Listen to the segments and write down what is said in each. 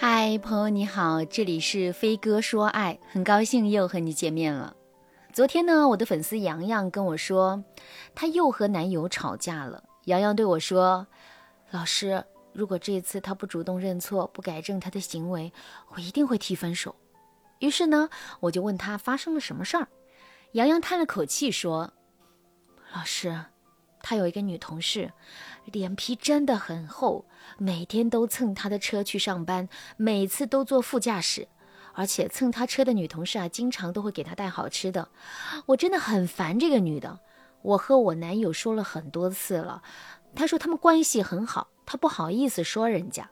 嗨，朋友你好，这里是飞哥说爱，很高兴又和你见面了。昨天呢，我的粉丝洋洋跟我说，她又和男友吵架了。洋洋对我说：“老师，如果这次他不主动认错，不改正他的行为，我一定会提分手。”于是呢，我就问他发生了什么事儿。洋洋叹了口气说：“老师。”他有一个女同事，脸皮真的很厚，每天都蹭他的车去上班，每次都坐副驾驶，而且蹭他车的女同事啊，经常都会给他带好吃的。我真的很烦这个女的，我和我男友说了很多次了，他说他们关系很好，他不好意思说人家。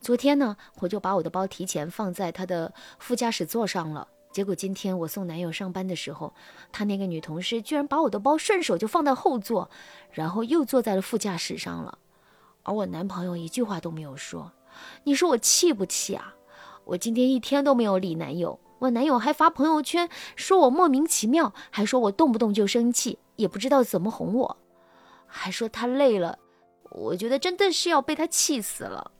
昨天呢，我就把我的包提前放在他的副驾驶座上了。结果今天我送男友上班的时候，他那个女同事居然把我的包顺手就放到后座，然后又坐在了副驾驶上了，而我男朋友一句话都没有说。你说我气不气啊？我今天一天都没有理男友，我男友还发朋友圈说我莫名其妙，还说我动不动就生气，也不知道怎么哄我，还说他累了。我觉得真的是要被他气死了。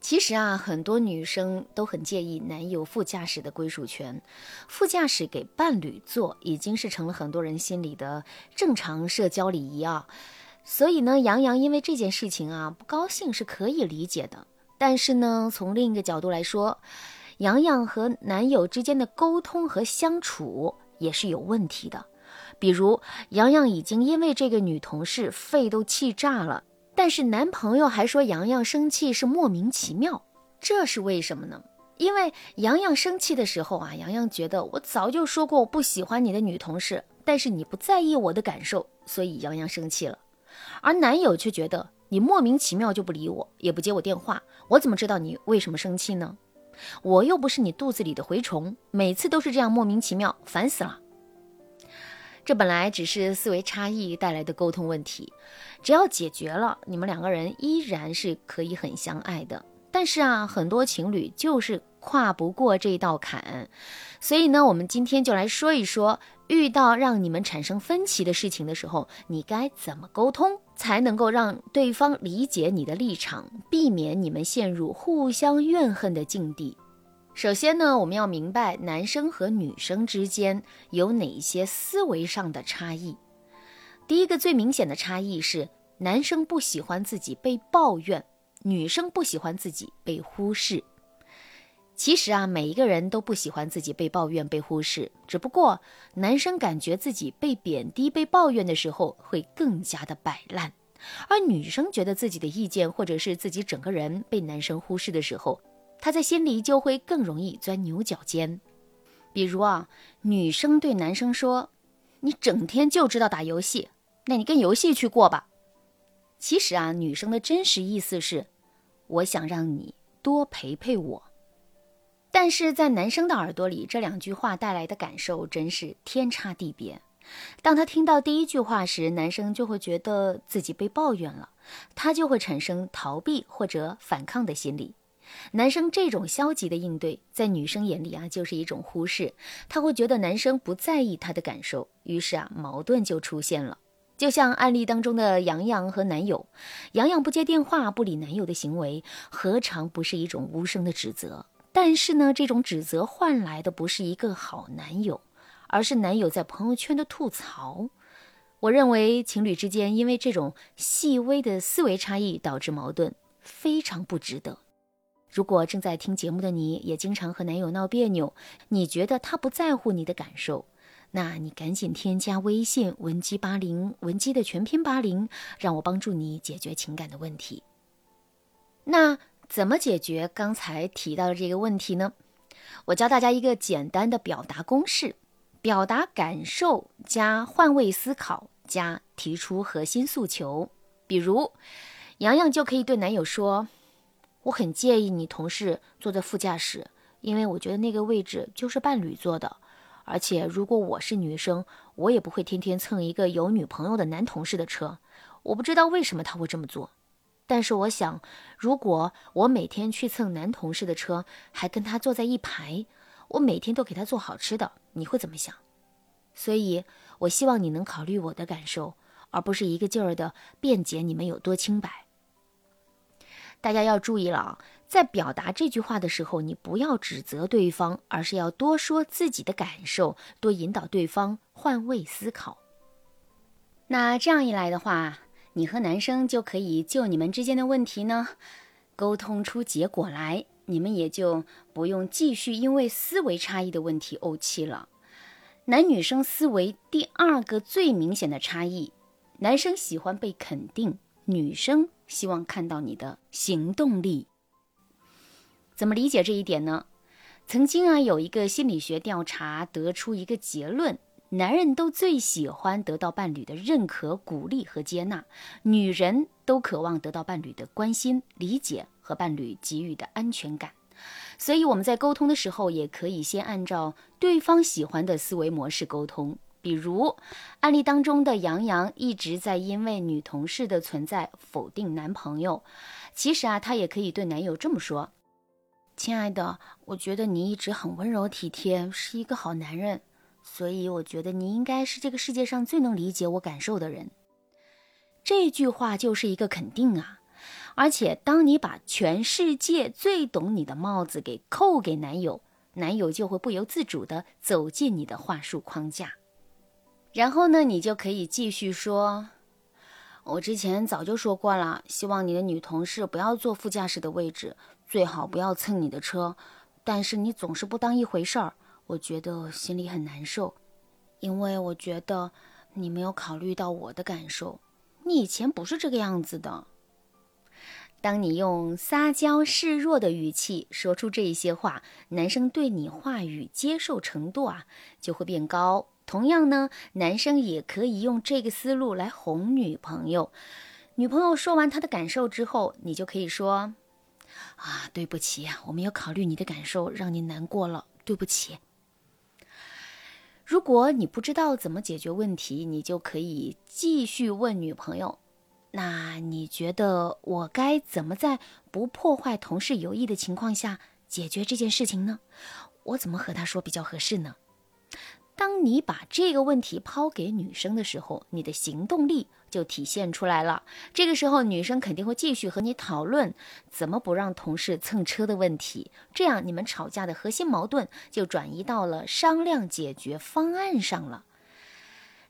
其实啊，很多女生都很介意男友副驾驶的归属权，副驾驶给伴侣坐已经是成了很多人心里的正常社交礼仪啊。所以呢，杨洋因为这件事情啊不高兴是可以理解的。但是呢，从另一个角度来说，杨洋和男友之间的沟通和相处也是有问题的。比如，杨洋已经因为这个女同事肺都气炸了。但是男朋友还说洋洋生气是莫名其妙，这是为什么呢？因为洋洋生气的时候啊，洋洋觉得我早就说过我不喜欢你的女同事，但是你不在意我的感受，所以洋洋生气了。而男友却觉得你莫名其妙就不理我，也不接我电话，我怎么知道你为什么生气呢？我又不是你肚子里的蛔虫，每次都是这样莫名其妙，烦死了。这本来只是思维差异带来的沟通问题，只要解决了，你们两个人依然是可以很相爱的。但是啊，很多情侣就是跨不过这道坎，所以呢，我们今天就来说一说，遇到让你们产生分歧的事情的时候，你该怎么沟通，才能够让对方理解你的立场，避免你们陷入互相怨恨的境地。首先呢，我们要明白男生和女生之间有哪一些思维上的差异。第一个最明显的差异是，男生不喜欢自己被抱怨，女生不喜欢自己被忽视。其实啊，每一个人都不喜欢自己被抱怨、被忽视，只不过男生感觉自己被贬低、被抱怨的时候会更加的摆烂，而女生觉得自己的意见或者是自己整个人被男生忽视的时候。他在心里就会更容易钻牛角尖，比如啊，女生对男生说：“你整天就知道打游戏，那你跟游戏去过吧。”其实啊，女生的真实意思是：“我想让你多陪陪我。”但是在男生的耳朵里，这两句话带来的感受真是天差地别。当他听到第一句话时，男生就会觉得自己被抱怨了，他就会产生逃避或者反抗的心理。男生这种消极的应对，在女生眼里啊，就是一种忽视。她会觉得男生不在意她的感受，于是啊，矛盾就出现了。就像案例当中的杨洋和男友，杨洋不接电话、不理男友的行为，何尝不是一种无声的指责？但是呢，这种指责换来的不是一个好男友，而是男友在朋友圈的吐槽。我认为情侣之间因为这种细微的思维差异导致矛盾，非常不值得。如果正在听节目的你也经常和男友闹别扭，你觉得他不在乎你的感受，那你赶紧添加微信文姬八零，文姬的全拼八零，让我帮助你解决情感的问题。那怎么解决刚才提到的这个问题呢？我教大家一个简单的表达公式：表达感受加换位思考加提出核心诉求。比如，洋洋就可以对男友说。我很介意你同事坐在副驾驶，因为我觉得那个位置就是伴侣坐的。而且如果我是女生，我也不会天天蹭一个有女朋友的男同事的车。我不知道为什么他会这么做，但是我想，如果我每天去蹭男同事的车，还跟他坐在一排，我每天都给他做好吃的，你会怎么想？所以，我希望你能考虑我的感受，而不是一个劲儿的辩解你们有多清白。大家要注意了啊，在表达这句话的时候，你不要指责对方，而是要多说自己的感受，多引导对方换位思考。那这样一来的话，你和男生就可以就你们之间的问题呢，沟通出结果来，你们也就不用继续因为思维差异的问题怄气了。男女生思维第二个最明显的差异，男生喜欢被肯定，女生希望看到你的行动力。怎么理解这一点呢？曾经啊，有一个心理学调查得出一个结论：男人都最喜欢得到伴侣的认可、鼓励和接纳，女人都渴望得到伴侣的关心、理解和伴侣给予的安全感。所以我们在沟通的时候，也可以先按照对方喜欢的思维模式沟通。比如案例当中的杨洋一直在因为女同事的存在否定男朋友，其实啊，他也可以对男友这么说。亲爱的，我觉得你一直很温柔体贴，是一个好男人，所以我觉得你应该是这个世界上最能理解我感受的人。这句话就是一个肯定啊！而且，当你把全世界最懂你的帽子给扣给男友，男友就会不由自主地走进你的话术框架。然后呢，你就可以继续说：“我之前早就说过了，希望你的女同事不要坐副驾驶的位置。”最好不要蹭你的车，但是你总是不当一回事儿，我觉得心里很难受，因为我觉得你没有考虑到我的感受。你以前不是这个样子的。当你用撒娇示弱的语气说出这些话，男生对你话语接受程度啊就会变高。同样呢，男生也可以用这个思路来哄女朋友。女朋友说完她的感受之后，你就可以说。啊，对不起呀，我没有考虑你的感受，让你难过了，对不起。如果你不知道怎么解决问题，你就可以继续问女朋友：“那你觉得我该怎么在不破坏同事友谊的情况下解决这件事情呢？我怎么和他说比较合适呢？”当你把这个问题抛给女生的时候，你的行动力就体现出来了。这个时候，女生肯定会继续和你讨论怎么不让同事蹭车的问题。这样，你们吵架的核心矛盾就转移到了商量解决方案上了。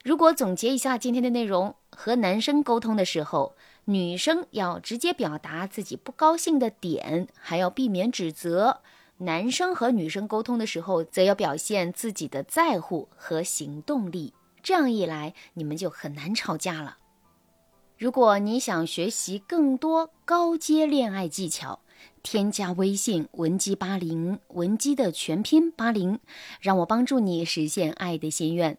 如果总结一下今天的内容，和男生沟通的时候，女生要直接表达自己不高兴的点，还要避免指责。男生和女生沟通的时候，则要表现自己的在乎和行动力，这样一来，你们就很难吵架了。如果你想学习更多高阶恋爱技巧，添加微信文姬八零，文姬的全拼八零，让我帮助你实现爱的心愿。